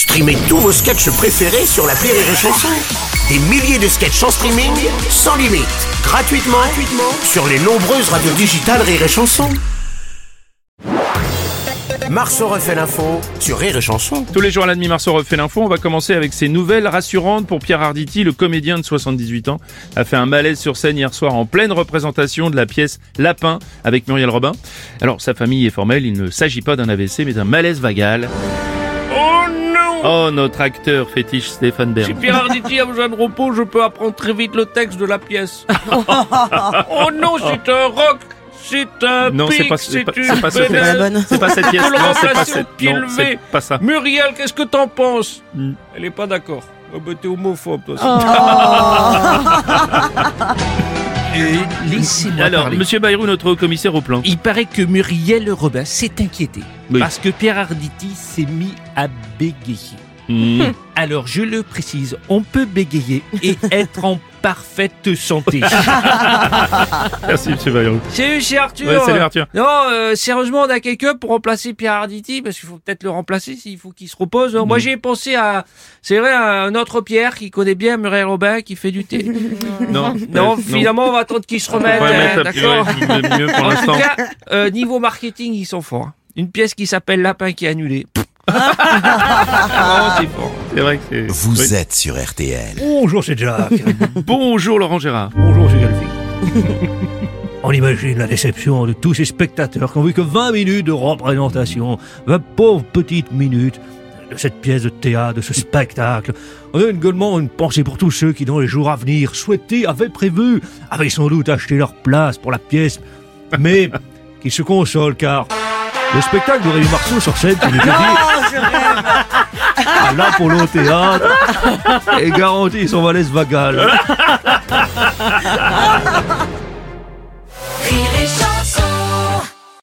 Streamez tous vos sketchs préférés sur la Rire et Chanson. Des milliers de sketchs en streaming, sans limite, gratuitement, gratuitement sur les nombreuses radios digitales Rire et Chanson. Marceau refait l'info sur Rire et Chanson. Tous les jours à la demi-Marceau refait l'info. On va commencer avec ces nouvelles rassurantes pour Pierre Arditi. Le comédien de 78 ans a fait un malaise sur scène hier soir en pleine représentation de la pièce Lapin avec Muriel Robin. Alors, sa famille est formelle. Il ne s'agit pas d'un AVC, mais d'un malaise vagal. Oh notre acteur fétiche Stéphane Si Bern. Pierre Arditi a besoin de repos, je peux apprendre très vite le texte de la pièce. oh non, c'est un rock C'est un Non, c'est pic, pas, c'est pas, une c'est pas. C'est pas cette pièce. Non, c'est pas cette. Non, c'est pas ça. Muriel, qu'est-ce que t'en penses? Hmm. Elle est pas d'accord. Oh, bah, t'es homophobe, toi. Laissez-moi Alors, parler. Monsieur Bayrou, notre commissaire au plan. Il paraît que Muriel Robin s'est inquiétée Oui. parce que Pierre Arditi s'est mis à bégayer. Hmm. Alors, je le précise, on peut bégayer et être en parfaite santé. Merci, Monsieur Bayrou. Salut, c'est Arthur. Ouais, salut Arthur. Non, euh, sérieusement, on a quelqu'un pour remplacer Pierre Arditi parce qu'il faut peut-être le remplacer s'il faut qu'il se repose. Moi, j'ai pensé à, c'est vrai, à un autre Pierre qui connaît bien Muriel Robin qui fait du thé. Non, non, euh, finalement, on va attendre qu'il se On remette. va mettre à- D'accord. ouais, mieux pour En l'instant. tout cas, euh, niveau marketing, ils sont forts. Une pièce qui s'appelle Lapin qui est annulée. Vraiment, c'est fort. C'est vrai que c'est. Vous Oui. êtes sur RTL. Bonjour, c'est Jacques. Bonjour Laurent Gérard. Bonjour, c'est Galfi. On imagine la déception de tous ces spectateurs qui ont vu que 20 minutes de représentation, 20 pauvres petites minutes de cette pièce de théâtre, de ce spectacle. On a également une pensée pour tous ceux qui, dans les jours à venir, souhaitaient, avaient prévu, avaient sans doute acheté leur place pour la pièce, mais qui se consolent car le spectacle de Rémi Marceau sur scène, qui nous dit à l'Apollo Théâtre et garantit son malaise vagal.